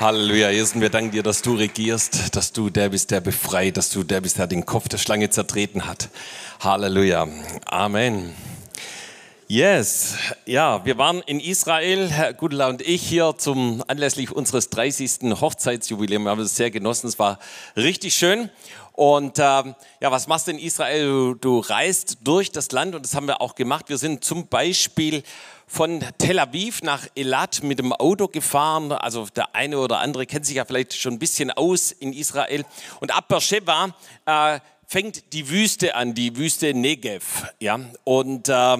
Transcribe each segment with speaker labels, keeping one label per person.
Speaker 1: Halleluja, Jesus, wir danken dir, dass du regierst, dass du der bist, der befreit, dass du der bist, der den Kopf der Schlange zertreten hat. Halleluja. Amen. Yes, ja, wir waren in Israel, Herr Gudela und ich hier zum anlässlich unseres 30. Hochzeitsjubiläums. Wir haben es sehr genossen, es war richtig schön. Und ähm, ja, was machst du in Israel? Du, du reist durch das Land und das haben wir auch gemacht. Wir sind zum Beispiel von Tel Aviv nach Elat mit dem Auto gefahren. Also der eine oder andere kennt sich ja vielleicht schon ein bisschen aus in Israel. Und ab Beersheba äh, fängt die Wüste an, die Wüste Negev. Ja? Und äh,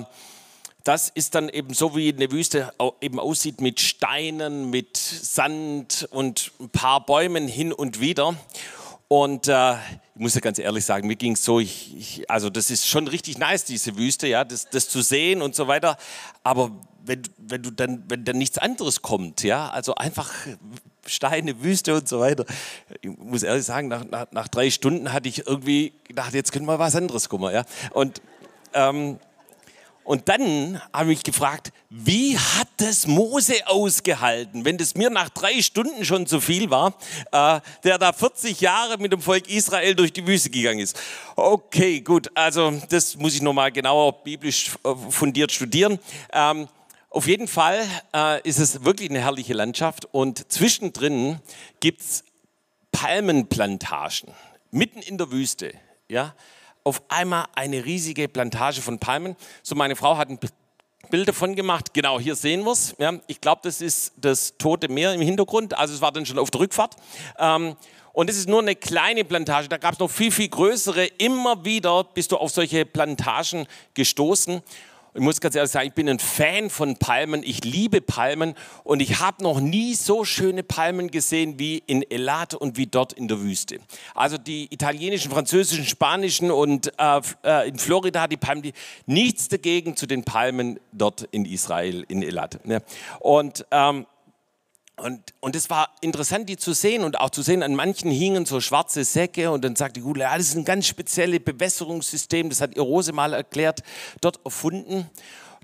Speaker 1: das ist dann eben so, wie eine Wüste eben aussieht, mit Steinen, mit Sand und ein paar Bäumen hin und wieder. Und äh, ich muss ja ganz ehrlich sagen, mir ging es so, ich, ich, also das ist schon richtig nice, diese Wüste, ja, das, das zu sehen und so weiter. Aber wenn, wenn du dann, wenn dann nichts anderes kommt, ja, also einfach Steine, Wüste und so weiter. Ich muss ehrlich sagen, nach, nach, nach drei Stunden hatte ich irgendwie gedacht, jetzt können wir was anderes gucken, ja. Und ähm, und dann habe ich gefragt, wie hat das Mose ausgehalten, wenn das mir nach drei Stunden schon zu viel war, äh, der da 40 Jahre mit dem Volk Israel durch die Wüste gegangen ist. Okay, gut, also das muss ich nochmal genauer biblisch äh, fundiert studieren. Ähm, auf jeden Fall äh, ist es wirklich eine herrliche Landschaft und zwischendrin gibt es Palmenplantagen, mitten in der Wüste. Ja? Auf einmal eine riesige Plantage von Palmen. So, meine Frau hat ein Bild davon gemacht. Genau, hier sehen wir es. Ja, ich glaube, das ist das Tote Meer im Hintergrund. Also es war dann schon auf der Rückfahrt. Ähm, und es ist nur eine kleine Plantage. Da gab es noch viel, viel größere. Immer wieder bist du auf solche Plantagen gestoßen. Ich muss ganz ehrlich sagen, ich bin ein Fan von Palmen. Ich liebe Palmen und ich habe noch nie so schöne Palmen gesehen wie in Elat und wie dort in der Wüste. Also die italienischen, französischen, spanischen und äh, äh in Florida die Palmen, die, nichts dagegen zu den Palmen dort in Israel, in Elat. Ne? Und ähm, und, und es war interessant, die zu sehen und auch zu sehen, an manchen hingen so schwarze Säcke und dann sagte Gudle, ja, das ist ein ganz spezielles Bewässerungssystem, das hat Rose mal erklärt, dort erfunden.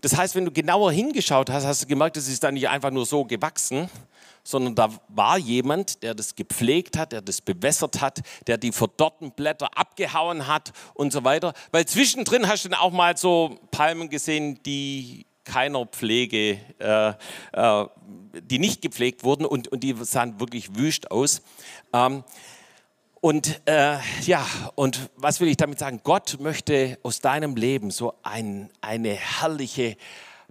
Speaker 1: Das heißt, wenn du genauer hingeschaut hast, hast du gemerkt, das ist dann nicht einfach nur so gewachsen, sondern da war jemand, der das gepflegt hat, der das bewässert hat, der die verdorrten Blätter abgehauen hat und so weiter. Weil zwischendrin hast du dann auch mal so Palmen gesehen, die keiner Pflege, äh, äh, die nicht gepflegt wurden und, und die sahen wirklich wüst aus. Ähm, und äh, ja, und was will ich damit sagen? Gott möchte aus deinem Leben so ein, eine herrliche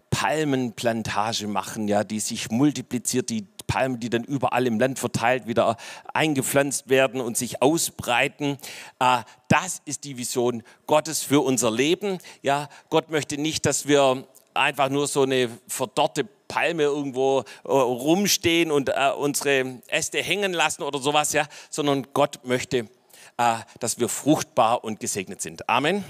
Speaker 1: Palmenplantage machen, ja, die sich multipliziert, die Palmen, die dann überall im Land verteilt wieder eingepflanzt werden und sich ausbreiten. Äh, das ist die Vision Gottes für unser Leben. Ja, Gott möchte nicht, dass wir einfach nur so eine verdorrte Palme irgendwo äh, rumstehen und äh, unsere Äste hängen lassen oder sowas, ja, sondern Gott möchte, äh, dass wir fruchtbar und gesegnet sind. Amen.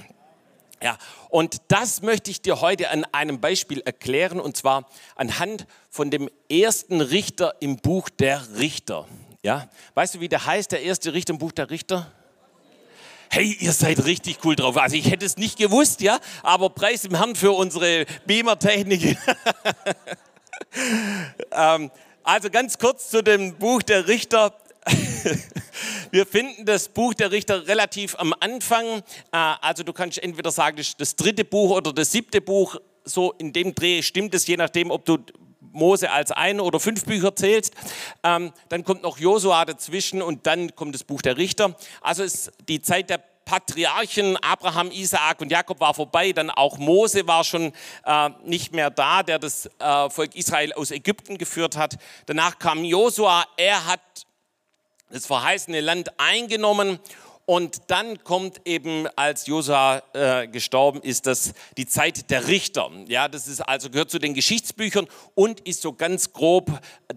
Speaker 1: Ja, und das möchte ich dir heute an einem Beispiel erklären, und zwar anhand von dem ersten Richter im Buch der Richter. Ja, weißt du, wie der heißt, der erste Richter im Buch der Richter? Hey, ihr seid richtig cool drauf. Also ich hätte es nicht gewusst, ja, aber preis im Herrn für unsere Beamer-Technik. ähm, also ganz kurz zu dem Buch der Richter. Wir finden das Buch der Richter relativ am Anfang. Äh, also du kannst entweder sagen, das, das dritte Buch oder das siebte Buch. So in dem Dreh stimmt es, je nachdem, ob du Mose als ein oder fünf Bücher zählst. Ähm, dann kommt noch Josua dazwischen und dann kommt das Buch der Richter. Also ist die Zeit der Patriarchen Abraham, Isaak und Jakob war vorbei, dann auch Mose war schon äh, nicht mehr da, der das äh, Volk Israel aus Ägypten geführt hat. Danach kam Josua, er hat das verheißene Land eingenommen und dann kommt eben, als Josua äh, gestorben ist, das die Zeit der Richter. Ja, das ist also gehört zu den Geschichtsbüchern und ist so ganz grob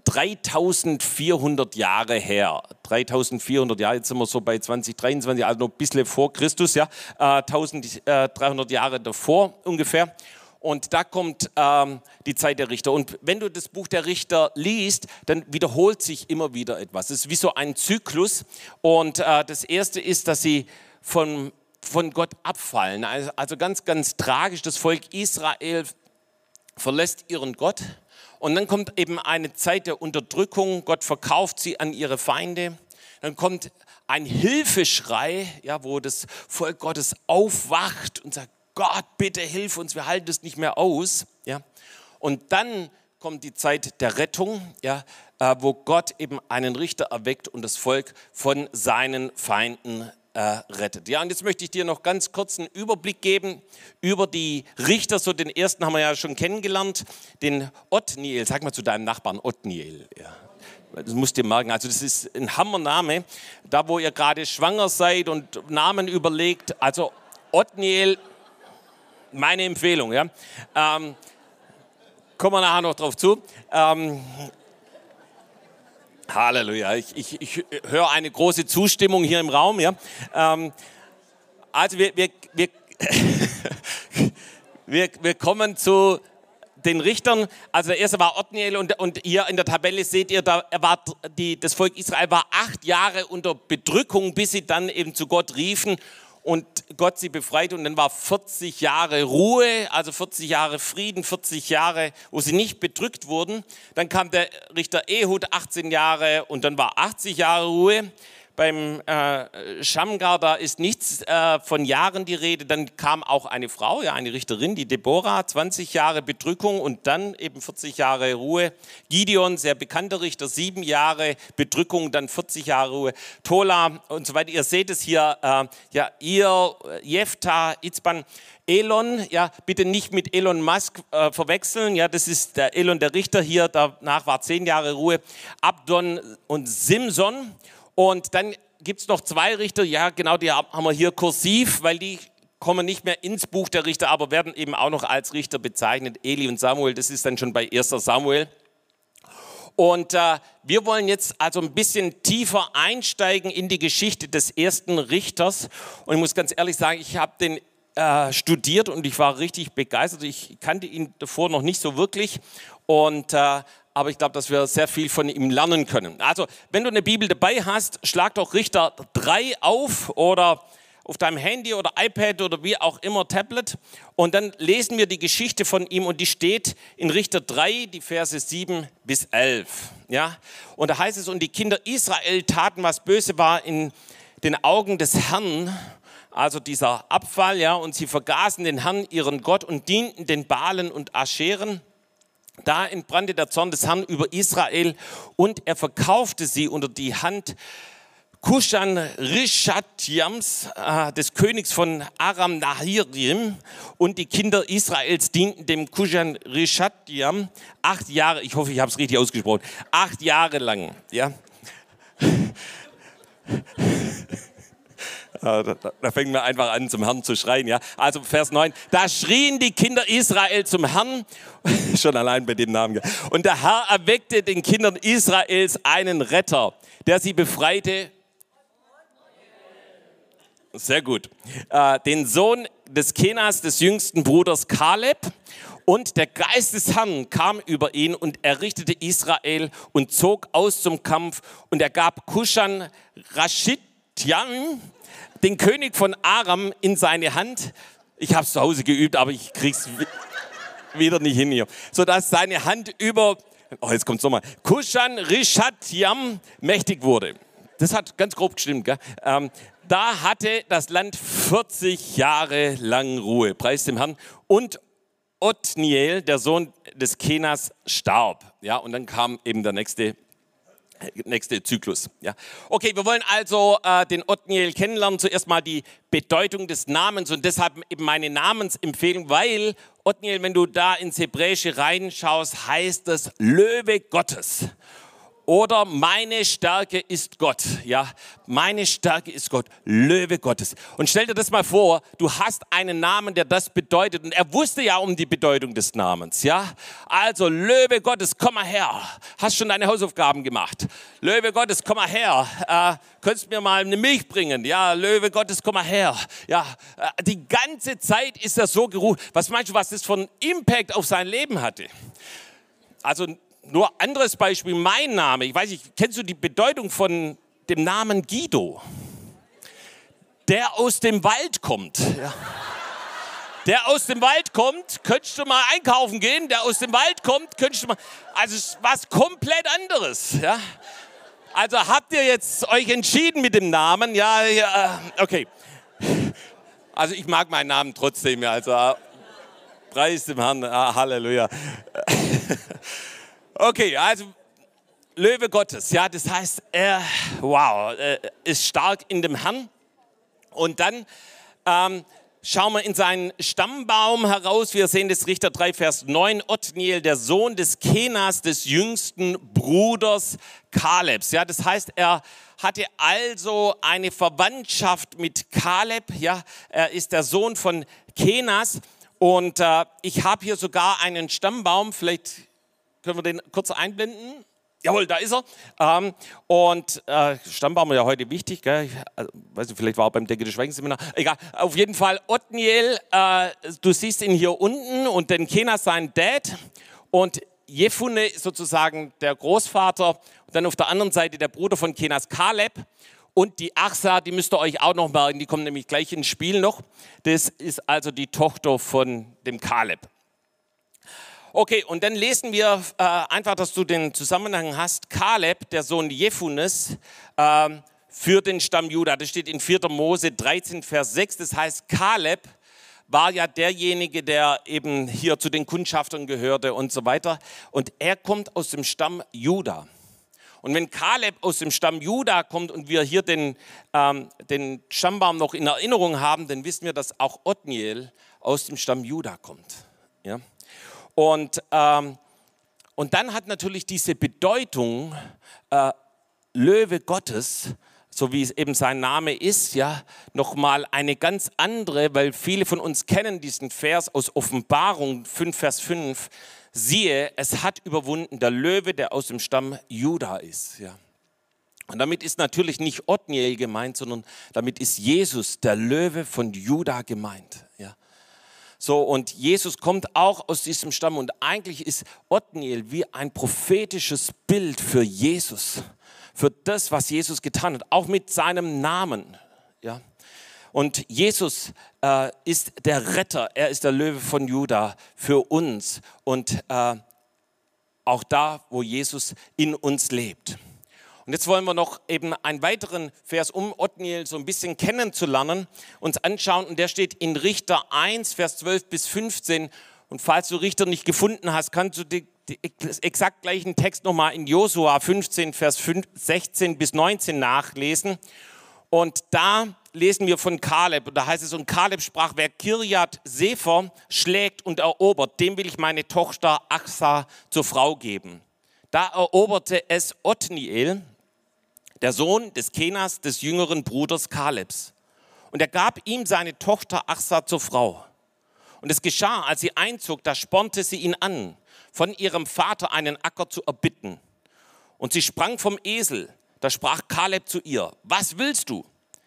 Speaker 1: 3400 Jahre her. 3400 Jahre, jetzt sind wir so bei 2023, also noch ein bisschen vor Christus, ja, äh, 1300 Jahre davor ungefähr. Und da kommt ähm, die Zeit der Richter. Und wenn du das Buch der Richter liest, dann wiederholt sich immer wieder etwas. Es ist wie so ein Zyklus. Und äh, das Erste ist, dass sie von, von Gott abfallen. Also, ganz, ganz tragisch. Das Volk Israel verlässt ihren Gott Und dann kommt eben eine Zeit der Unterdrückung. Gott verkauft sie an ihre Feinde. Dann kommt ein Hilfeschrei, ja, wo das Volk Gottes aufwacht und sagt, Gott, bitte hilf uns, wir halten es nicht mehr aus. Ja. Und dann kommt die Zeit der Rettung, ja, äh, wo Gott eben einen Richter erweckt und das Volk von seinen Feinden äh, rettet. Ja, und jetzt möchte ich dir noch ganz kurz einen Überblick geben über die Richter. So den ersten haben wir ja schon kennengelernt, den Othniel. Sag mal zu deinem Nachbarn Othniel. Ja. Das musst dir merken. Also das ist ein Hammername. Da, wo ihr gerade schwanger seid und Namen überlegt. Also Othniel, meine Empfehlung. Ja. Ähm, kommen wir nachher noch drauf zu. Ähm, Halleluja. Ich, ich, ich höre eine große Zustimmung hier im Raum. Ja. Ähm, also wir, wir, wir, wir, wir kommen zu den Richtern. Also der erste war Othniel und, und hier in der Tabelle seht ihr, da war die, das Volk Israel war acht Jahre unter Bedrückung, bis sie dann eben zu Gott riefen und Gott sie befreit und dann war 40 Jahre Ruhe, also 40 Jahre Frieden, 40 Jahre, wo sie nicht bedrückt wurden. Dann kam der Richter Ehud 18 Jahre und dann war 80 Jahre Ruhe beim äh, Schamgar, da ist nichts äh, von Jahren die Rede. Dann kam auch eine Frau, ja, eine Richterin, die Deborah, 20 Jahre Bedrückung und dann eben 40 Jahre Ruhe. Gideon, sehr bekannter Richter, sieben Jahre Bedrückung, dann 40 Jahre Ruhe. Tola und so weiter. Ihr seht es hier, äh, ja, ihr, Jefta, Itzban, Elon, ja, bitte nicht mit Elon Musk äh, verwechseln, ja, das ist der Elon, der Richter hier, danach war zehn Jahre Ruhe. Abdon und Simson und dann gibt es noch zwei Richter, ja genau, die haben wir hier kursiv, weil die kommen nicht mehr ins Buch der Richter, aber werden eben auch noch als Richter bezeichnet. Eli und Samuel, das ist dann schon bei 1. Samuel. Und äh, wir wollen jetzt also ein bisschen tiefer einsteigen in die Geschichte des ersten Richters. Und ich muss ganz ehrlich sagen, ich habe den äh, studiert und ich war richtig begeistert. Ich kannte ihn davor noch nicht so wirklich. Und äh, aber ich glaube, dass wir sehr viel von ihm lernen können. Also, wenn du eine Bibel dabei hast, schlag doch Richter 3 auf oder auf deinem Handy oder iPad oder wie auch immer Tablet und dann lesen wir die Geschichte von ihm und die steht in Richter 3, die Verse 7 bis 11. Ja? Und da heißt es, und die Kinder Israel taten, was böse war in den Augen des Herrn, also dieser Abfall, ja, und sie vergaßen den Herrn, ihren Gott, und dienten den Balen und Ascheren da entbrannte der Zorn des Herrn über Israel und er verkaufte sie unter die Hand Kushan Rishatjams, äh, des Königs von Aram Nahirim, und die Kinder Israels dienten dem Kushan Rishatjam acht Jahre, ich hoffe, ich habe es richtig ausgesprochen, acht Jahre lang. Ja. Da, da, da fängt man einfach an, zum Herrn zu schreien. Ja? Also Vers 9, da schrien die Kinder Israel zum Herrn, schon allein bei dem Namen. Und der Herr erweckte den Kindern Israels einen Retter, der sie befreite. Sehr gut. Äh, den Sohn des Kenas, des jüngsten Bruders Kaleb. Und der Geist des Herrn kam über ihn und errichtete Israel und zog aus zum Kampf. Und er gab Kushan Rashidjan, den König von Aram in seine Hand. Ich habe es zu Hause geübt, aber ich krieg's wieder nicht hin hier. Sodass seine Hand über, oh jetzt kommt's nochmal, Kushan Rishatjam mächtig wurde. Das hat ganz grob gestimmt. Gell? Ähm, da hatte das Land 40 Jahre lang Ruhe, preis dem Herrn. Und Othniel, der Sohn des Kenas, starb. Ja, und dann kam eben der nächste nächste Zyklus. Ja. Okay, wir wollen also äh, den Othniel kennenlernen. Zuerst mal die Bedeutung des Namens und deshalb eben meine Namensempfehlung, weil Othniel, wenn du da ins Hebräische reinschaust, heißt es Löwe Gottes oder meine Stärke ist Gott. Ja, meine Stärke ist Gott, Löwe Gottes. Und stell dir das mal vor, du hast einen Namen, der das bedeutet. Und er wusste ja um die Bedeutung des Namens. Ja, also Löwe Gottes, komm mal her. Hast schon deine Hausaufgaben gemacht? Löwe Gottes, komm mal her. Äh, könntest mir mal eine Milch bringen? Ja, Löwe Gottes, komm mal her. Ja, äh, die ganze Zeit ist er so gerufen. Was meinst du, was das für einen Impact auf sein Leben hatte? Also nur anderes Beispiel, mein Name. Ich weiß nicht, kennst du die Bedeutung von dem Namen Guido? Der aus dem Wald kommt. Ja. Der aus dem Wald kommt, könntest du mal einkaufen gehen. Der aus dem Wald kommt, könntest du mal. Also was komplett anderes. Ja? Also habt ihr jetzt euch entschieden mit dem Namen? Ja, ja okay. Also ich mag meinen Namen trotzdem. Ja, also preis dem Herrn. Ah, Halleluja. Okay, also Löwe Gottes, ja, das heißt, er, wow, ist stark in dem Herrn. Und dann ähm, schauen wir in seinen Stammbaum heraus. Wir sehen das Richter 3, Vers 9. Othniel, der Sohn des Kenas, des jüngsten Bruders Kalebs. Ja, das heißt, er hatte also eine Verwandtschaft mit Kaleb. Ja, er ist der Sohn von Kenas. Und äh, ich habe hier sogar einen Stammbaum. Vielleicht können wir den kurz einblenden. Jawohl, da ist er. Ähm, und äh, Stammbaum ja heute wichtig, gell? Also, weiß nicht, vielleicht war er beim Decke des Schweigenseminar. Egal, auf jeden Fall Othniel, äh, du siehst ihn hier unten und den Kenas sein Dad und Jefune sozusagen der Großvater und dann auf der anderen Seite der Bruder von Kenas Kaleb und die Achsa, die müsst ihr euch auch noch merken, die kommen nämlich gleich ins Spiel noch. Das ist also die Tochter von dem Kaleb. Okay, und dann lesen wir äh, einfach, dass du den Zusammenhang hast. Kaleb, der Sohn Jefunes, äh, für den Stamm Juda. Das steht in 4. Mose 13, Vers 6. Das heißt, Kaleb war ja derjenige, der eben hier zu den Kundschaftern gehörte und so weiter. Und er kommt aus dem Stamm Juda. Und wenn Kaleb aus dem Stamm Juda kommt und wir hier den, ähm, den Stammbaum noch in Erinnerung haben, dann wissen wir, dass auch Othniel aus dem Stamm Juda kommt. Ja? Und, ähm, und dann hat natürlich diese Bedeutung äh, Löwe Gottes, so wie es eben sein Name ist, ja, nochmal eine ganz andere, weil viele von uns kennen diesen Vers aus Offenbarung 5, Vers 5. Siehe, es hat überwunden der Löwe, der aus dem Stamm Juda ist, ja. Und damit ist natürlich nicht Othniel gemeint, sondern damit ist Jesus, der Löwe von Juda gemeint, ja. So, und Jesus kommt auch aus diesem Stamm und eigentlich ist Othniel wie ein prophetisches Bild für Jesus, für das, was Jesus getan hat, auch mit seinem Namen. Ja. Und Jesus äh, ist der Retter, er ist der Löwe von Juda für uns und äh, auch da, wo Jesus in uns lebt. Und jetzt wollen wir noch eben einen weiteren Vers, um Othniel so ein bisschen kennenzulernen, uns anschauen. Und der steht in Richter 1, Vers 12 bis 15. Und falls du Richter nicht gefunden hast, kannst du die, die exakt gleichen Text nochmal in Josua 15, Vers 5, 16 bis 19 nachlesen. Und da lesen wir von Kaleb. Und da heißt es, und Kaleb sprach, wer Kirjat Sefer schlägt und erobert, dem will ich meine Tochter Achsa zur Frau geben. Da eroberte es Othniel, der Sohn des Kenas, des jüngeren Bruders Kalebs. Und er gab ihm seine Tochter Achsa zur Frau. Und es geschah, als sie einzog, da spornte sie ihn an, von ihrem Vater einen Acker zu erbitten. Und sie sprang vom Esel. Da sprach Kaleb zu ihr, was willst du?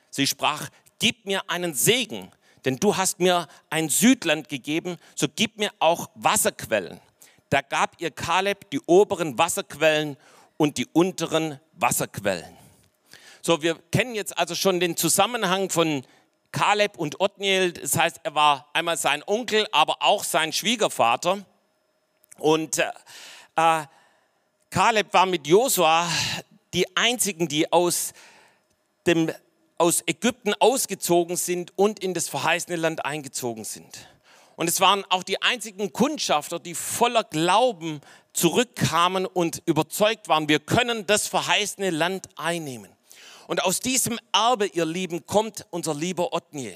Speaker 1: Sie sprach, gib mir einen Segen, denn du hast mir ein Südland gegeben, so gib mir auch Wasserquellen. Da gab ihr Kaleb die oberen Wasserquellen und die unteren Wasserquellen. So, wir kennen jetzt also schon den Zusammenhang von Kaleb und Othniel. Das heißt, er war einmal sein Onkel, aber auch sein Schwiegervater. Und äh, äh Kaleb war mit Josua die einzigen, die aus, dem, aus Ägypten ausgezogen sind und in das verheißene Land eingezogen sind. Und es waren auch die einzigen Kundschafter, die voller Glauben zurückkamen und überzeugt waren, wir können das verheißene Land einnehmen. Und aus diesem Erbe, ihr Lieben, kommt unser lieber Othniel.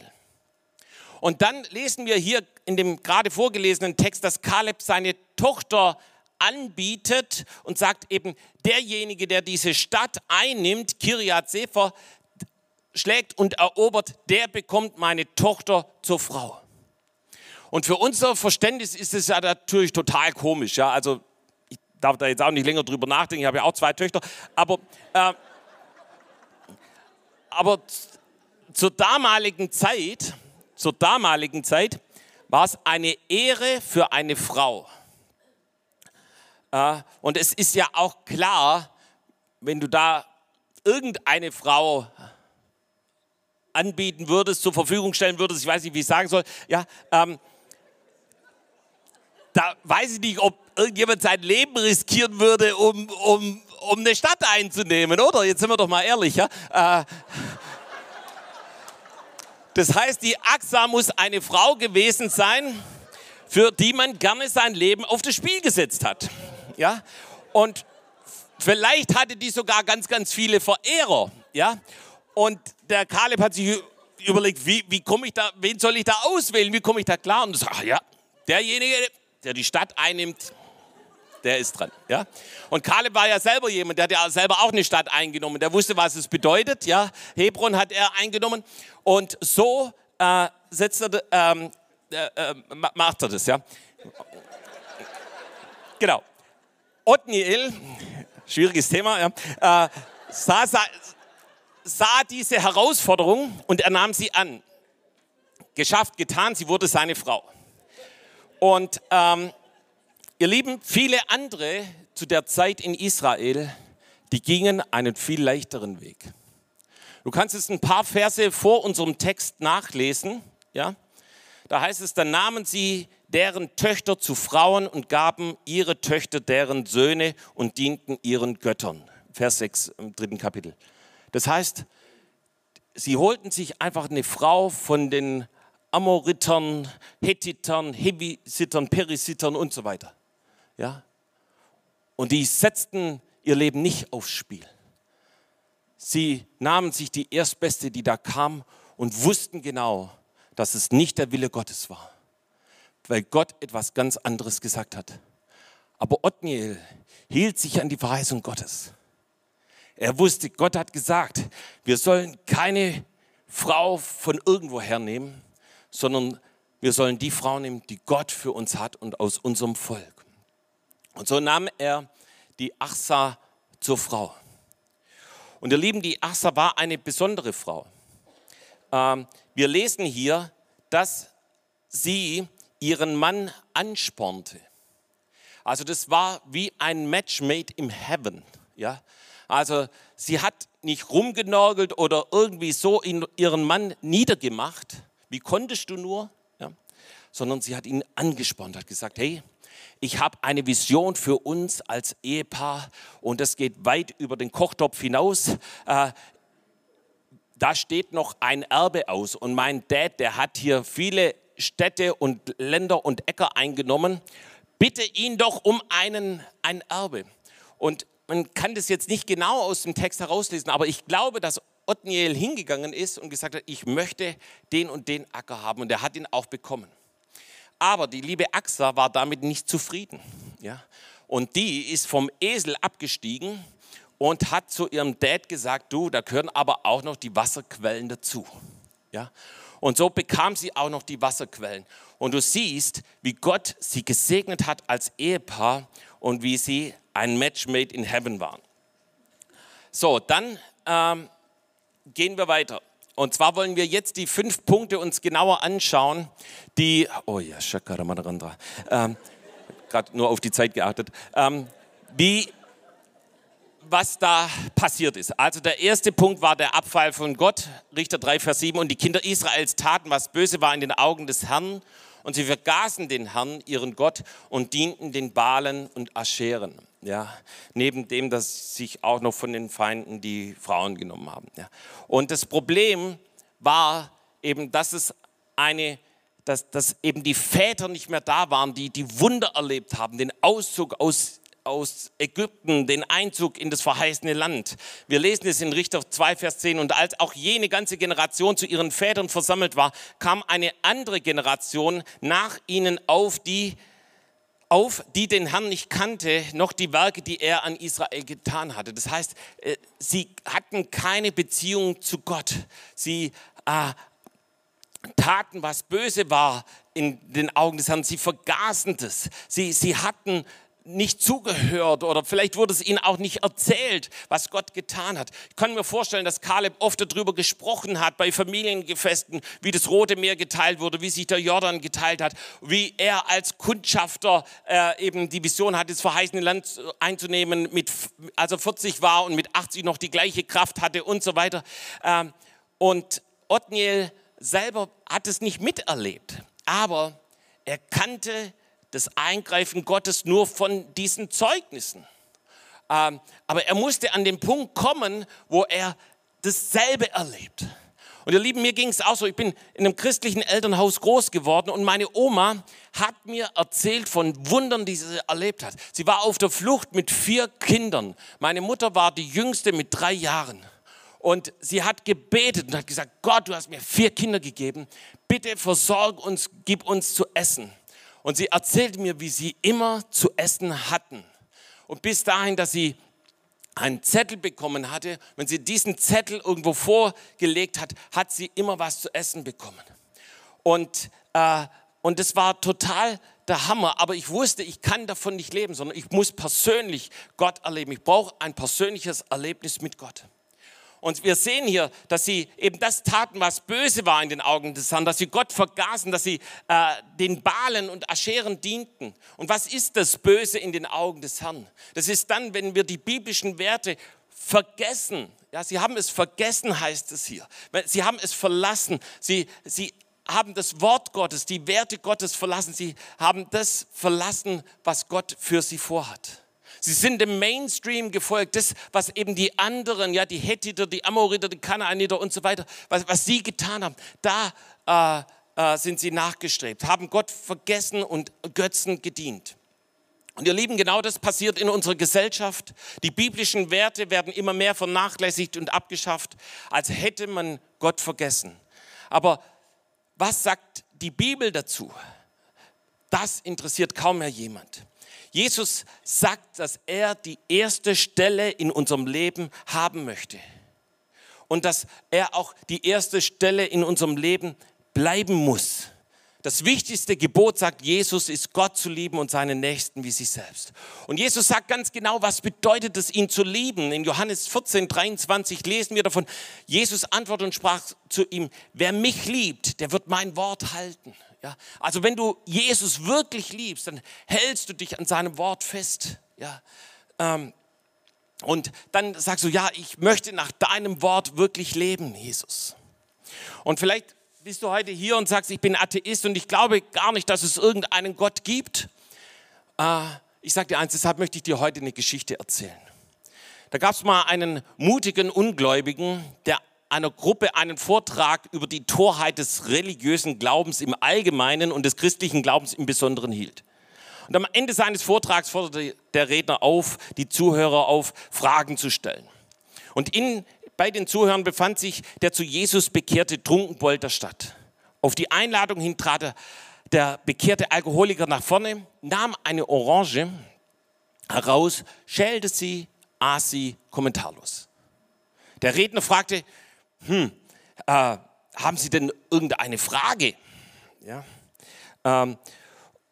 Speaker 1: Und dann lesen wir hier in dem gerade vorgelesenen Text, dass Kaleb seine Tochter anbietet und sagt eben, derjenige, der diese Stadt einnimmt, Kiriat Sefer, schlägt und erobert, der bekommt meine Tochter zur Frau. Und für unser Verständnis ist es ja natürlich total komisch. Ja? Also ich darf da jetzt auch nicht länger drüber nachdenken, ich habe ja auch zwei Töchter. Aber äh, aber zur damaligen Zeit, zur damaligen Zeit war es eine Ehre für eine Frau. Äh, und es ist ja auch klar, wenn du da irgendeine Frau anbieten würdest, zur Verfügung stellen würdest, ich weiß nicht, wie ich sagen soll, ja, ähm, da weiß ich nicht, ob irgendjemand sein Leben riskieren würde, um, um, um eine Stadt einzunehmen, oder? Jetzt sind wir doch mal ehrlich, ja? Äh, das heißt, die Axa muss eine Frau gewesen sein, für die man gerne sein Leben auf das Spiel gesetzt hat. Ja? Und vielleicht hatte die sogar ganz, ganz viele Verehrer. Ja? Und der Kaleb hat sich überlegt, wie, wie komme ich da, wen soll ich da auswählen, wie komme ich da klar? Und sagt, ja, derjenige, der die Stadt einnimmt, der ist dran. Ja? Und Kaleb war ja selber jemand, der hat ja selber auch eine Stadt eingenommen. Der wusste, was es bedeutet. Ja? Hebron hat er eingenommen. Und so äh, setzt er, ähm, äh, äh, macht er das. Ja? Genau. Othniel, schwieriges Thema, ja, äh, sah, sah, sah diese Herausforderung und er nahm sie an. Geschafft, getan, sie wurde seine Frau. Und ähm, Ihr Lieben, viele andere zu der Zeit in Israel, die gingen einen viel leichteren Weg. Du kannst es ein paar Verse vor unserem Text nachlesen, ja? Da heißt es, dann nahmen sie deren Töchter zu Frauen und gaben ihre Töchter deren Söhne und dienten ihren Göttern. Vers 6 im dritten Kapitel. Das heißt, sie holten sich einfach eine Frau von den Amoritern, Hethitern, Hevisitern, Perisitern und so weiter. Ja? Und die setzten ihr Leben nicht aufs Spiel. Sie nahmen sich die Erstbeste, die da kam, und wussten genau, dass es nicht der Wille Gottes war, weil Gott etwas ganz anderes gesagt hat. Aber Othniel hielt sich an die Verheißung Gottes. Er wusste, Gott hat gesagt, wir sollen keine Frau von irgendwo hernehmen, sondern wir sollen die Frau nehmen, die Gott für uns hat und aus unserem Volk. Und so nahm er die Achsa zur Frau. Und ihr Lieben, die Achsa war eine besondere Frau. Ähm, wir lesen hier, dass sie ihren Mann anspornte. Also das war wie ein Match made im Heaven. Ja? Also sie hat nicht rumgenorgelt oder irgendwie so ihren Mann niedergemacht. Wie konntest du nur? Ja? Sondern sie hat ihn angespornt, hat gesagt, hey, ich habe eine Vision für uns als Ehepaar und das geht weit über den Kochtopf hinaus. Äh, da steht noch ein Erbe aus und mein Dad, der hat hier viele Städte und Länder und Äcker eingenommen. Bitte ihn doch um einen, ein Erbe. Und man kann das jetzt nicht genau aus dem Text herauslesen, aber ich glaube, dass Othniel hingegangen ist und gesagt hat, ich möchte den und den Acker haben und er hat ihn auch bekommen. Aber die liebe Axa war damit nicht zufrieden. Ja? Und die ist vom Esel abgestiegen und hat zu ihrem Dad gesagt, du, da gehören aber auch noch die Wasserquellen dazu. Ja? Und so bekam sie auch noch die Wasserquellen. Und du siehst, wie Gott sie gesegnet hat als Ehepaar und wie sie ein Match made in heaven waren. So, dann ähm, gehen wir weiter. Und zwar wollen wir jetzt die fünf Punkte uns genauer anschauen, die, oh ja, Shakaramanarandra, ähm, gerade nur auf die Zeit geachtet, ähm, wie, was da passiert ist. Also der erste Punkt war der Abfall von Gott, Richter 3, Vers 7, und die Kinder Israels taten, was böse war in den Augen des Herrn, und sie vergaßen den Herrn, ihren Gott, und dienten den Balen und Ascheren. Ja, neben dem, dass sich auch noch von den Feinden die Frauen genommen haben. Ja. Und das Problem war eben, dass es eine, dass, dass eben die Väter nicht mehr da waren, die die Wunder erlebt haben, den Auszug aus aus Ägypten den Einzug in das verheißene Land. Wir lesen es in Richter 2, Vers 10. Und als auch jene ganze Generation zu ihren Vätern versammelt war, kam eine andere Generation nach ihnen auf, die auf, die den Herrn nicht kannte, noch die Werke, die er an Israel getan hatte. Das heißt, äh, sie hatten keine Beziehung zu Gott. Sie äh, taten, was böse war in den Augen des Herrn. Sie vergaßen das. Sie, sie hatten nicht zugehört oder vielleicht wurde es ihnen auch nicht erzählt, was Gott getan hat. Ich kann mir vorstellen, dass Kaleb oft darüber gesprochen hat bei Familiengefesten, wie das Rote Meer geteilt wurde, wie sich der Jordan geteilt hat, wie er als Kundschafter äh, eben die Vision hat, das verheißene Land einzunehmen, mit, also 40 war und mit 80 noch die gleiche Kraft hatte und so weiter. Ähm, und Othniel selber hat es nicht miterlebt, aber er kannte das Eingreifen Gottes nur von diesen Zeugnissen. Ähm, aber er musste an den Punkt kommen, wo er dasselbe erlebt. Und ihr Lieben, mir ging es auch so, ich bin in einem christlichen Elternhaus groß geworden und meine Oma hat mir erzählt von Wundern, die sie erlebt hat. Sie war auf der Flucht mit vier Kindern. Meine Mutter war die jüngste mit drei Jahren. Und sie hat gebetet und hat gesagt, Gott, du hast mir vier Kinder gegeben, bitte versorg uns, gib uns zu essen. Und sie erzählte mir, wie sie immer zu essen hatten. Und bis dahin, dass sie einen Zettel bekommen hatte, wenn sie diesen Zettel irgendwo vorgelegt hat, hat sie immer was zu essen bekommen. Und, äh, und das war total der Hammer, aber ich wusste, ich kann davon nicht leben, sondern ich muss persönlich Gott erleben. Ich brauche ein persönliches Erlebnis mit Gott. Und wir sehen hier, dass sie eben das taten, was böse war in den Augen des Herrn, dass sie Gott vergaßen, dass sie äh, den Balen und Ascheren dienten. Und was ist das Böse in den Augen des Herrn? Das ist dann, wenn wir die biblischen Werte vergessen. Ja, sie haben es vergessen, heißt es hier. Sie haben es verlassen. Sie, sie haben das Wort Gottes, die Werte Gottes verlassen. Sie haben das verlassen, was Gott für sie vorhat. Sie sind dem Mainstream gefolgt, das, was eben die anderen, ja, die Hethiter, die Amoriter, die Kanaaniter und so weiter, was, was sie getan haben, da äh, äh, sind sie nachgestrebt, haben Gott vergessen und Götzen gedient. Und ihr Lieben, genau das passiert in unserer Gesellschaft. Die biblischen Werte werden immer mehr vernachlässigt und abgeschafft, als hätte man Gott vergessen. Aber was sagt die Bibel dazu? Das interessiert kaum mehr jemand. Jesus sagt, dass er die erste Stelle in unserem Leben haben möchte. Und dass er auch die erste Stelle in unserem Leben bleiben muss. Das wichtigste Gebot, sagt Jesus, ist Gott zu lieben und seinen Nächsten wie sich selbst. Und Jesus sagt ganz genau, was bedeutet es, ihn zu lieben. In Johannes 14, 23 lesen wir davon, Jesus antwortete und sprach zu ihm, wer mich liebt, der wird mein Wort halten. Ja, also wenn du Jesus wirklich liebst, dann hältst du dich an seinem Wort fest. Ja, ähm, und dann sagst du, ja, ich möchte nach deinem Wort wirklich leben, Jesus. Und vielleicht bist du heute hier und sagst, ich bin Atheist und ich glaube gar nicht, dass es irgendeinen Gott gibt. Äh, ich sage dir eins, deshalb möchte ich dir heute eine Geschichte erzählen. Da gab es mal einen mutigen Ungläubigen, der einer Gruppe einen Vortrag über die Torheit des religiösen Glaubens im Allgemeinen und des christlichen Glaubens im Besonderen hielt. Und am Ende seines Vortrags forderte der Redner auf, die Zuhörer auf, Fragen zu stellen. Und in, bei den Zuhörern befand sich der zu Jesus bekehrte Trunkenbold der Stadt. Auf die Einladung hin trat der bekehrte Alkoholiker nach vorne, nahm eine Orange heraus, schälte sie, aß sie kommentarlos. Der Redner fragte, hm, äh, haben Sie denn irgendeine Frage? Ja. Ähm,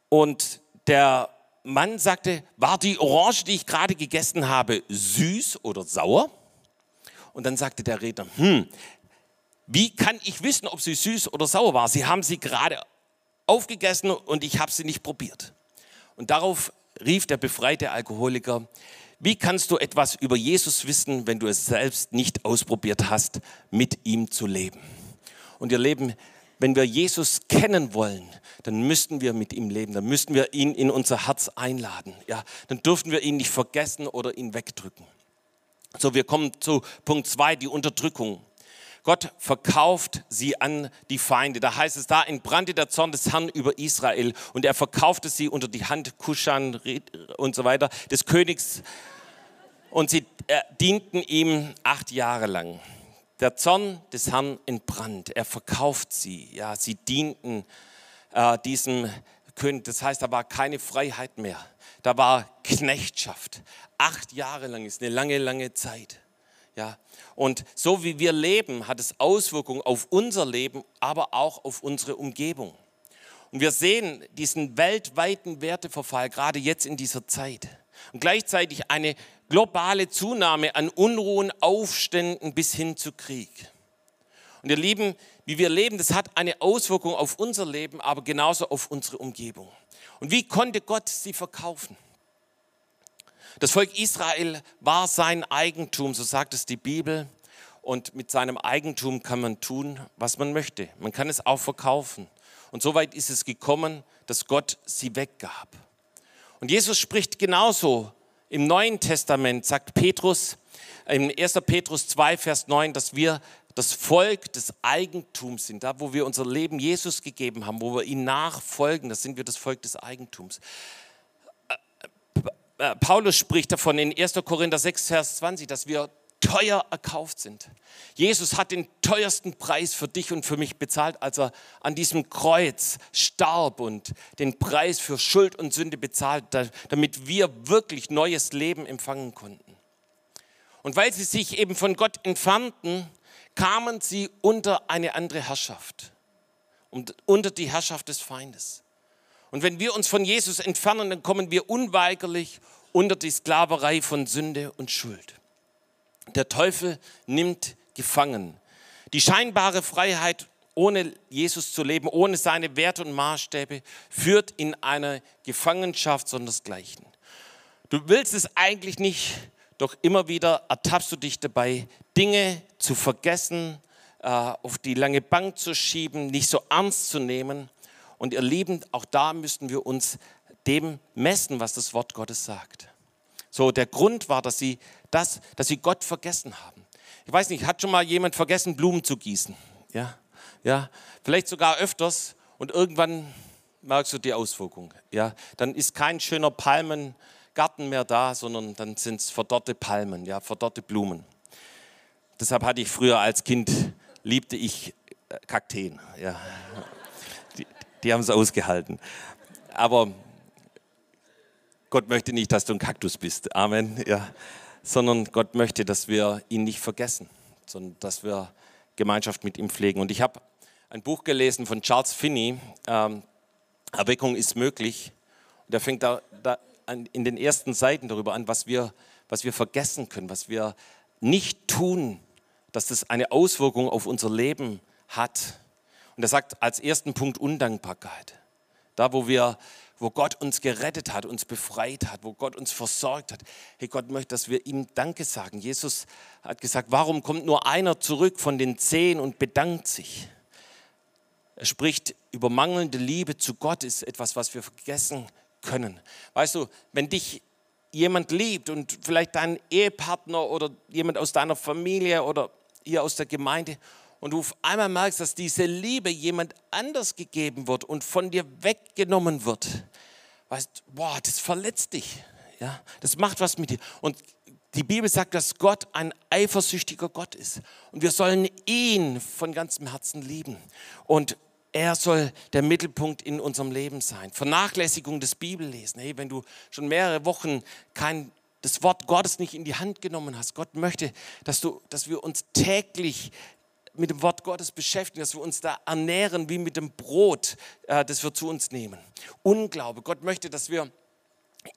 Speaker 1: und der Mann sagte, war die Orange, die ich gerade gegessen habe, süß oder sauer? Und dann sagte der Redner, hm, wie kann ich wissen, ob sie süß oder sauer war? Sie haben sie gerade aufgegessen und ich habe sie nicht probiert. Und darauf rief der befreite Alkoholiker, wie kannst du etwas über Jesus wissen, wenn du es selbst nicht ausprobiert hast, mit ihm zu leben? Und ihr Leben, wenn wir Jesus kennen wollen, dann müssten wir mit ihm leben, dann müssten wir ihn in unser Herz einladen. Ja, dann dürfen wir ihn nicht vergessen oder ihn wegdrücken. So, wir kommen zu Punkt zwei, die Unterdrückung. Gott verkauft sie an die Feinde. Da heißt es, da entbrannte der Zorn des Herrn über Israel und er verkaufte sie unter die Hand Kuschan und so weiter, des Königs und sie äh, dienten ihm acht Jahre lang. Der Zorn des Herrn entbrannt. Er verkauft sie. Ja, sie dienten äh, diesem König. Das heißt, da war keine Freiheit mehr. Da war Knechtschaft. Acht Jahre lang ist eine lange, lange Zeit. Ja, und so wie wir leben, hat es Auswirkungen auf unser Leben, aber auch auf unsere Umgebung. Und wir sehen diesen weltweiten Werteverfall gerade jetzt in dieser Zeit. Und gleichzeitig eine globale Zunahme an Unruhen, Aufständen bis hin zu Krieg. Und ihr Lieben, wie wir leben, das hat eine Auswirkung auf unser Leben, aber genauso auf unsere Umgebung. Und wie konnte Gott sie verkaufen? Das Volk Israel war sein Eigentum, so sagt es die Bibel. Und mit seinem Eigentum kann man tun, was man möchte. Man kann es auch verkaufen. Und so weit ist es gekommen, dass Gott sie weggab. Und Jesus spricht genauso im Neuen Testament, sagt Petrus, in 1. Petrus 2, Vers 9, dass wir das Volk des Eigentums sind. Da, wo wir unser Leben Jesus gegeben haben, wo wir ihm nachfolgen, das sind wir das Volk des Eigentums. Äh, äh, Paulus spricht davon in 1. Korinther 6, Vers 20, dass wir teuer erkauft sind. Jesus hat den teuersten Preis für dich und für mich bezahlt, als er an diesem Kreuz starb und den Preis für Schuld und Sünde bezahlt, damit wir wirklich neues Leben empfangen konnten. Und weil sie sich eben von Gott entfernten, kamen sie unter eine andere Herrschaft, unter die Herrschaft des Feindes. Und wenn wir uns von Jesus entfernen, dann kommen wir unweigerlich unter die Sklaverei von Sünde und Schuld. Der Teufel nimmt gefangen. Die scheinbare Freiheit, ohne Jesus zu leben, ohne seine Werte und Maßstäbe, führt in eine Gefangenschaft sondersgleichen. Du willst es eigentlich nicht, doch immer wieder ertappst du dich dabei, Dinge zu vergessen, äh, auf die lange Bank zu schieben, nicht so ernst zu nehmen. Und ihr Lieben, auch da müssten wir uns dem messen, was das Wort Gottes sagt. So, der Grund war, dass sie das, dass sie Gott vergessen haben. Ich weiß nicht, hat schon mal jemand vergessen, Blumen zu gießen? Ja, ja, vielleicht sogar öfters und irgendwann merkst du die Auswirkung. Ja, dann ist kein schöner Palmengarten mehr da, sondern dann sind es verdorrte Palmen, ja, verdorrte Blumen. Deshalb hatte ich früher als Kind, liebte ich äh, Kakteen. Ja. Die, die haben es ausgehalten. Aber Gott möchte nicht, dass du ein Kaktus bist. Amen. Ja. Sondern Gott möchte, dass wir ihn nicht vergessen, sondern dass wir Gemeinschaft mit ihm pflegen. Und ich habe ein Buch gelesen von Charles Finney, ähm, Erweckung ist möglich. Und er fängt da, da an, in den ersten Seiten darüber an, was wir, was wir vergessen können, was wir nicht tun, dass das eine Auswirkung auf unser Leben hat. Und er sagt als ersten Punkt Undankbarkeit. Da, wo wir wo Gott uns gerettet hat, uns befreit hat, wo Gott uns versorgt hat. Hey, Gott möchte, dass wir ihm Danke sagen. Jesus hat gesagt, warum kommt nur einer zurück von den zehn und bedankt sich? Er spricht über mangelnde Liebe zu Gott, ist etwas, was wir vergessen können. Weißt du, wenn dich jemand liebt und vielleicht dein Ehepartner oder jemand aus deiner Familie oder hier aus der Gemeinde und du auf einmal merkst, dass diese Liebe jemand anders gegeben wird und von dir weggenommen wird, weißt, boah, das verletzt dich. Ja, das macht was mit dir. Und die Bibel sagt, dass Gott ein eifersüchtiger Gott ist. Und wir sollen ihn von ganzem Herzen lieben. Und er soll der Mittelpunkt in unserem Leben sein. Vernachlässigung des Bibellesen. Hey, wenn du schon mehrere Wochen kein das Wort Gottes nicht in die Hand genommen hast. Gott möchte, dass, du, dass wir uns täglich mit dem Wort Gottes beschäftigen, dass wir uns da ernähren wie mit dem Brot, äh, das wir zu uns nehmen. Unglaube. Gott möchte, dass wir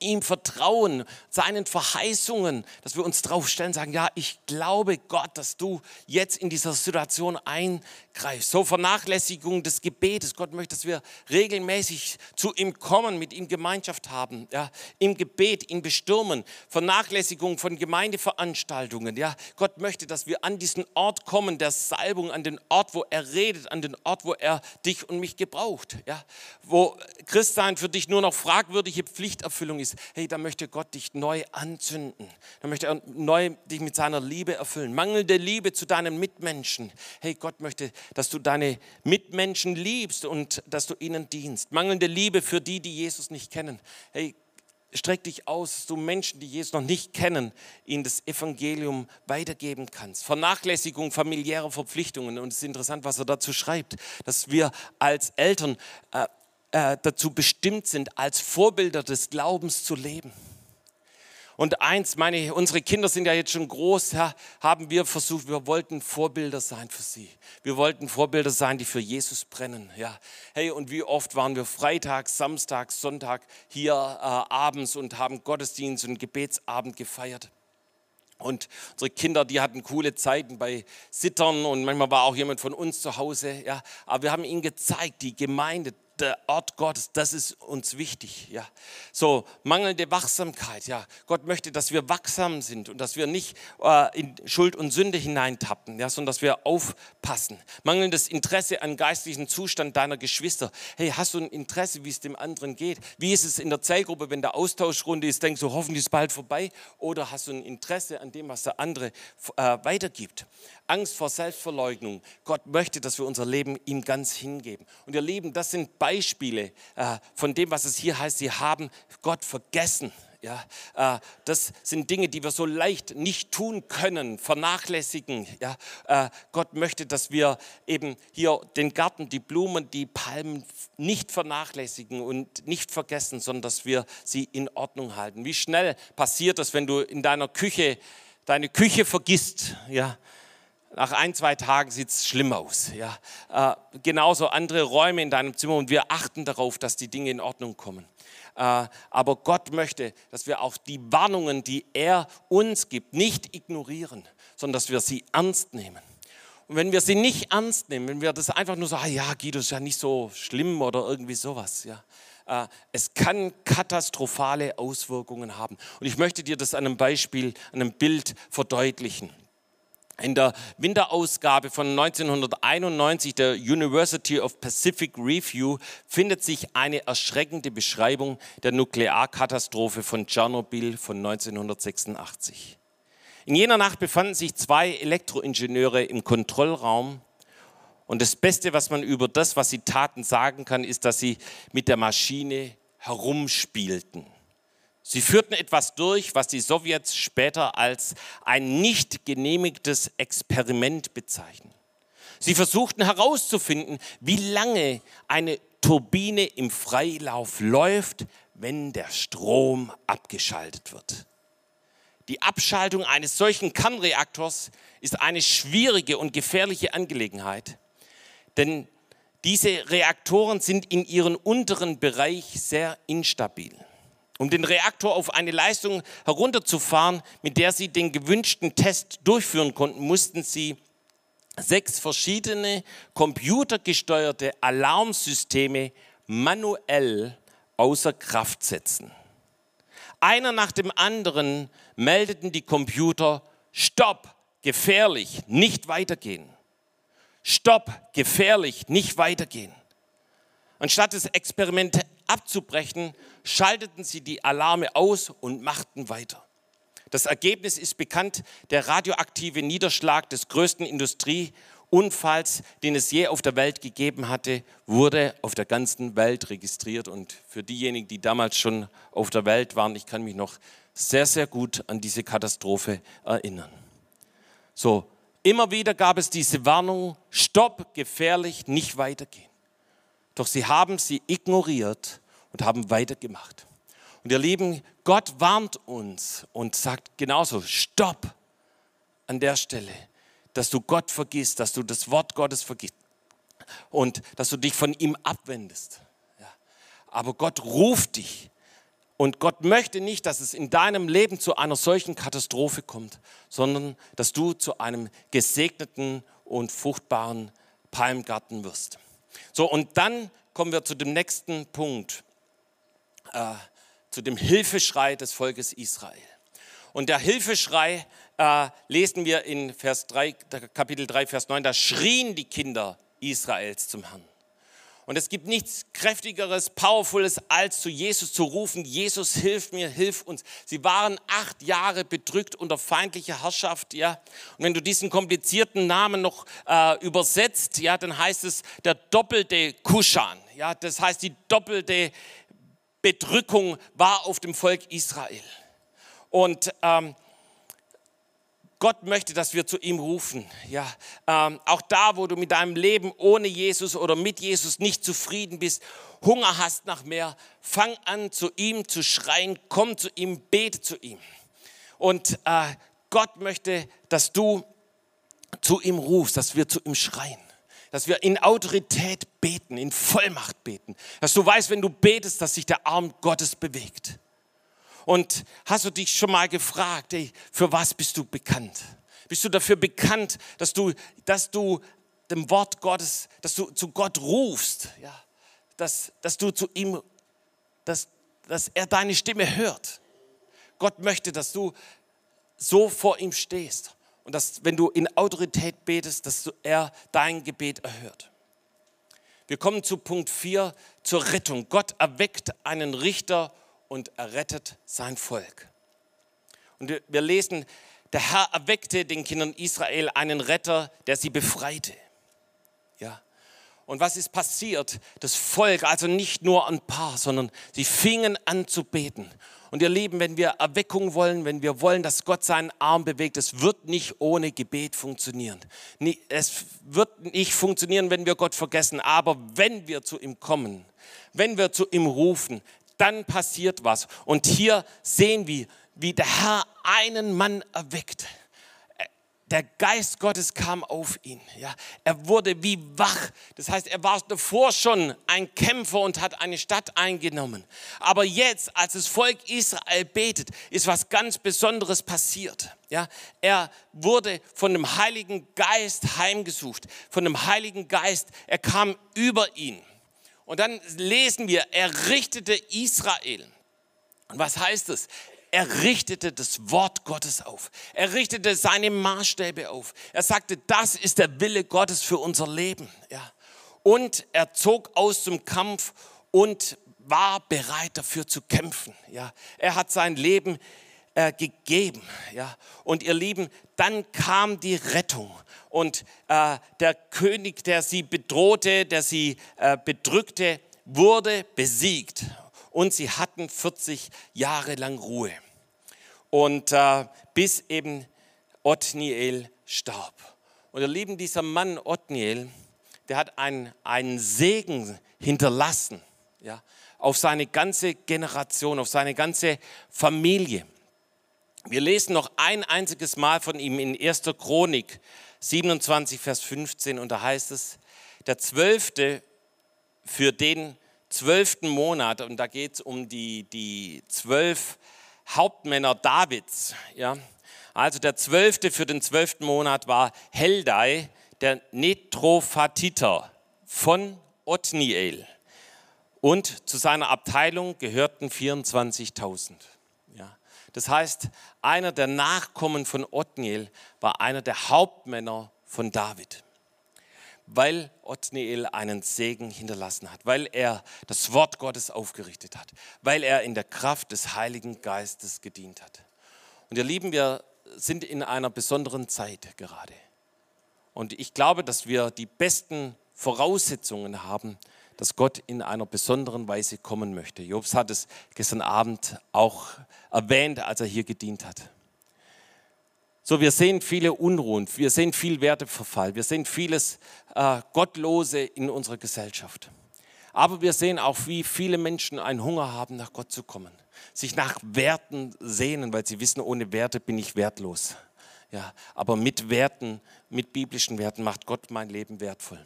Speaker 1: ihm vertrauen, seinen Verheißungen, dass wir uns drauf stellen, sagen, ja, ich glaube Gott, dass du jetzt in dieser Situation eingreifst. So Vernachlässigung des Gebetes. Gott möchte, dass wir regelmäßig zu ihm kommen, mit ihm Gemeinschaft haben, ja, im Gebet ihn bestürmen. Vernachlässigung von Gemeindeveranstaltungen, ja. Gott möchte, dass wir an diesen Ort kommen, der Salbung, an den Ort, wo er redet, an den Ort, wo er dich und mich gebraucht, ja. Wo Christsein für dich nur noch fragwürdige Pflichterfüllung Erfüllung ist, hey, da möchte Gott dich neu anzünden. Da möchte er neu dich mit seiner Liebe erfüllen. Mangelnde Liebe zu deinen Mitmenschen. Hey, Gott möchte, dass du deine Mitmenschen liebst und dass du ihnen dienst. Mangelnde Liebe für die, die Jesus nicht kennen. Hey, streck dich aus, dass du Menschen, die Jesus noch nicht kennen, ihnen das Evangelium weitergeben kannst. Vernachlässigung familiärer Verpflichtungen. Und es ist interessant, was er dazu schreibt, dass wir als Eltern äh, äh, dazu bestimmt sind, als Vorbilder des Glaubens zu leben. Und eins, meine, unsere Kinder sind ja jetzt schon groß, ja, haben wir versucht, wir wollten Vorbilder sein für sie. Wir wollten Vorbilder sein, die für Jesus brennen. Ja. Hey, und wie oft waren wir Freitag, Samstag, Sonntag hier äh, abends und haben Gottesdienst und Gebetsabend gefeiert. Und unsere Kinder, die hatten coole Zeiten bei Sittern und manchmal war auch jemand von uns zu Hause. Ja. Aber wir haben ihnen gezeigt, die Gemeinde der Ort Gottes, das ist uns wichtig. Ja. So, mangelnde Wachsamkeit. Ja. Gott möchte, dass wir wachsam sind und dass wir nicht äh, in Schuld und Sünde hineintappen, ja, sondern dass wir aufpassen. Mangelndes Interesse an geistlichen Zustand deiner Geschwister. Hey, hast du ein Interesse, wie es dem anderen geht? Wie ist es in der Zellgruppe, wenn der Austauschrunde ist, denkst du, hoffentlich ist es bald vorbei? Oder hast du ein Interesse an dem, was der andere äh, weitergibt? Angst vor Selbstverleugnung. Gott möchte, dass wir unser Leben ihm ganz hingeben. Und ihr Lieben, das sind Beispiele äh, von dem, was es hier heißt. Sie haben Gott vergessen. Ja, äh, das sind Dinge, die wir so leicht nicht tun können, vernachlässigen. Ja, äh, Gott möchte, dass wir eben hier den Garten, die Blumen, die Palmen nicht vernachlässigen und nicht vergessen, sondern dass wir sie in Ordnung halten. Wie schnell passiert das, wenn du in deiner Küche deine Küche vergisst? Ja, nach ein, zwei Tagen sieht es schlimm aus. Ja. Äh, genauso andere Räume in deinem Zimmer und wir achten darauf, dass die Dinge in Ordnung kommen. Äh, aber Gott möchte, dass wir auch die Warnungen, die er uns gibt, nicht ignorieren, sondern dass wir sie ernst nehmen. Und wenn wir sie nicht ernst nehmen, wenn wir das einfach nur sagen, ah, ja, Guido ist ja nicht so schlimm oder irgendwie sowas, ja, äh, es kann katastrophale Auswirkungen haben. Und ich möchte dir das an einem Beispiel, an einem Bild verdeutlichen. In der Winterausgabe von 1991 der University of Pacific Review findet sich eine erschreckende Beschreibung der Nuklearkatastrophe von Tschernobyl von 1986. In jener Nacht befanden sich zwei Elektroingenieure im Kontrollraum und das Beste, was man über das, was sie taten, sagen kann, ist, dass sie mit der Maschine herumspielten. Sie führten etwas durch, was die Sowjets später als ein nicht genehmigtes Experiment bezeichnen. Sie versuchten herauszufinden, wie lange eine Turbine im Freilauf läuft, wenn der Strom abgeschaltet wird. Die Abschaltung eines solchen Kernreaktors ist eine schwierige und gefährliche Angelegenheit, denn diese Reaktoren sind in ihrem unteren Bereich sehr instabil. Um den Reaktor auf eine Leistung herunterzufahren, mit der sie den gewünschten Test durchführen konnten, mussten sie sechs verschiedene computergesteuerte Alarmsysteme manuell außer Kraft setzen. Einer nach dem anderen meldeten die Computer, Stopp, gefährlich, nicht weitergehen. Stopp, gefährlich, nicht weitergehen. Anstatt das Experiment abzubrechen, schalteten sie die Alarme aus und machten weiter. Das Ergebnis ist bekannt, der radioaktive Niederschlag des größten Industrieunfalls, den es je auf der Welt gegeben hatte, wurde auf der ganzen Welt registriert. Und für diejenigen, die damals schon auf der Welt waren, ich kann mich noch sehr, sehr gut an diese Katastrophe erinnern. So, immer wieder gab es diese Warnung, stopp, gefährlich, nicht weitergehen. Doch sie haben sie ignoriert und haben weitergemacht. Und ihr Lieben, Gott warnt uns und sagt genauso, stopp an der Stelle, dass du Gott vergisst, dass du das Wort Gottes vergisst und dass du dich von ihm abwendest. Ja. Aber Gott ruft dich und Gott möchte nicht, dass es in deinem Leben zu einer solchen Katastrophe kommt, sondern dass du zu einem gesegneten und fruchtbaren Palmgarten wirst. So, und dann kommen wir zu dem nächsten Punkt äh, zu dem Hilfeschrei des Volkes Israel. Und der Hilfeschrei äh, lesen wir in Vers 3, Kapitel 3, Vers 9, da schrien die Kinder Israels zum Herrn. Und es gibt nichts kräftigeres, powervolles, als zu Jesus zu rufen, Jesus, hilf mir, hilf uns. Sie waren acht Jahre bedrückt unter feindlicher Herrschaft, ja. Und wenn du diesen komplizierten Namen noch äh, übersetzt, ja, dann heißt es der doppelte Kushan, ja. Das heißt die doppelte Bedrückung war auf dem Volk Israel. Und ähm, Gott möchte, dass wir zu ihm rufen. Ja, ähm, auch da, wo du mit deinem Leben ohne Jesus oder mit Jesus nicht zufrieden bist, Hunger hast nach mehr, fang an, zu ihm zu schreien, komm zu ihm, bete zu ihm. Und äh, Gott möchte, dass du zu ihm rufst, dass wir zu ihm schreien dass wir in Autorität beten, in Vollmacht beten. Dass du weißt, wenn du betest, dass sich der Arm Gottes bewegt. Und hast du dich schon mal gefragt, ey, für was bist du bekannt? Bist du dafür bekannt, dass du, dass du dem Wort Gottes, dass du zu Gott rufst, ja, dass, dass du zu ihm, dass, dass er deine Stimme hört. Gott möchte, dass du so vor ihm stehst und dass, wenn du in Autorität betest, dass er dein Gebet erhört. Wir kommen zu Punkt 4, zur Rettung. Gott erweckt einen Richter und errettet sein Volk. Und wir lesen, der Herr erweckte den Kindern Israel einen Retter, der sie befreite. Ja. Und was ist passiert? Das Volk, also nicht nur ein paar, sondern sie fingen an zu beten. Und ihr Lieben, wenn wir Erweckung wollen, wenn wir wollen, dass Gott seinen Arm bewegt, es wird nicht ohne Gebet funktionieren. Es wird nicht funktionieren, wenn wir Gott vergessen. Aber wenn wir zu ihm kommen, wenn wir zu ihm rufen, dann passiert was. Und hier sehen wir, wie der Herr einen Mann erweckt der Geist Gottes kam auf ihn. Ja, er wurde wie wach. Das heißt, er war davor schon ein Kämpfer und hat eine Stadt eingenommen. Aber jetzt, als das Volk Israel betet, ist was ganz Besonderes passiert. Ja, er wurde von dem Heiligen Geist heimgesucht. Von dem Heiligen Geist. Er kam über ihn. Und dann lesen wir, er richtete Israel. Und was heißt es? er richtete das Wort Gottes auf. Er richtete seine Maßstäbe auf. Er sagte, das ist der Wille Gottes für unser Leben. Ja. Und er zog aus zum Kampf und war bereit dafür zu kämpfen. Ja. Er hat sein Leben äh, gegeben. Ja. Und ihr Lieben, dann kam die Rettung. Und äh, der König, der sie bedrohte, der sie äh, bedrückte, wurde besiegt. Und sie hatten 40 Jahre lang Ruhe und äh, bis eben Othniel starb. Und ihr Lieben, dieser Mann Othniel, der hat einen, einen Segen hinterlassen ja, auf seine ganze Generation, auf seine ganze Familie. Wir lesen noch ein einziges Mal von ihm in 1. Chronik 27, Vers 15 und da heißt es, der zwölfte für den zwölften Monat, und da geht es um die, die zwölf Hauptmänner Davids. Ja? Also der zwölfte für den zwölften Monat war Heldai, der Netrophatiter von Othniel. Und zu seiner Abteilung gehörten 24.000. Das heißt, einer der Nachkommen von Othniel war einer der Hauptmänner von David weil Othniel einen Segen hinterlassen hat, weil er das Wort Gottes aufgerichtet hat, weil er in der Kraft des Heiligen Geistes gedient hat. Und ihr Lieben, wir sind in einer besonderen Zeit gerade. Und ich glaube, dass wir die besten Voraussetzungen haben, dass Gott in einer besonderen Weise kommen möchte. Jobs hat es gestern Abend auch erwähnt, als er hier gedient hat. So, wir sehen viele Unruhen, wir sehen viel Werteverfall, wir sehen vieles äh, Gottlose in unserer Gesellschaft. Aber wir sehen auch, wie viele Menschen einen Hunger haben, nach Gott zu kommen, sich nach Werten sehnen, weil sie wissen, ohne Werte bin ich wertlos. Ja, aber mit Werten, mit biblischen Werten macht Gott mein Leben wertvoll.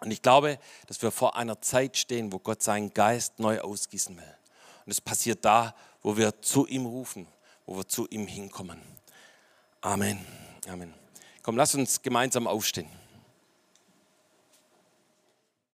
Speaker 1: Und ich glaube, dass wir vor einer Zeit stehen, wo Gott seinen Geist neu ausgießen will. Und es passiert da, wo wir zu ihm rufen, wo wir zu ihm hinkommen. Amen. Amen. Komm, lass uns gemeinsam aufstehen.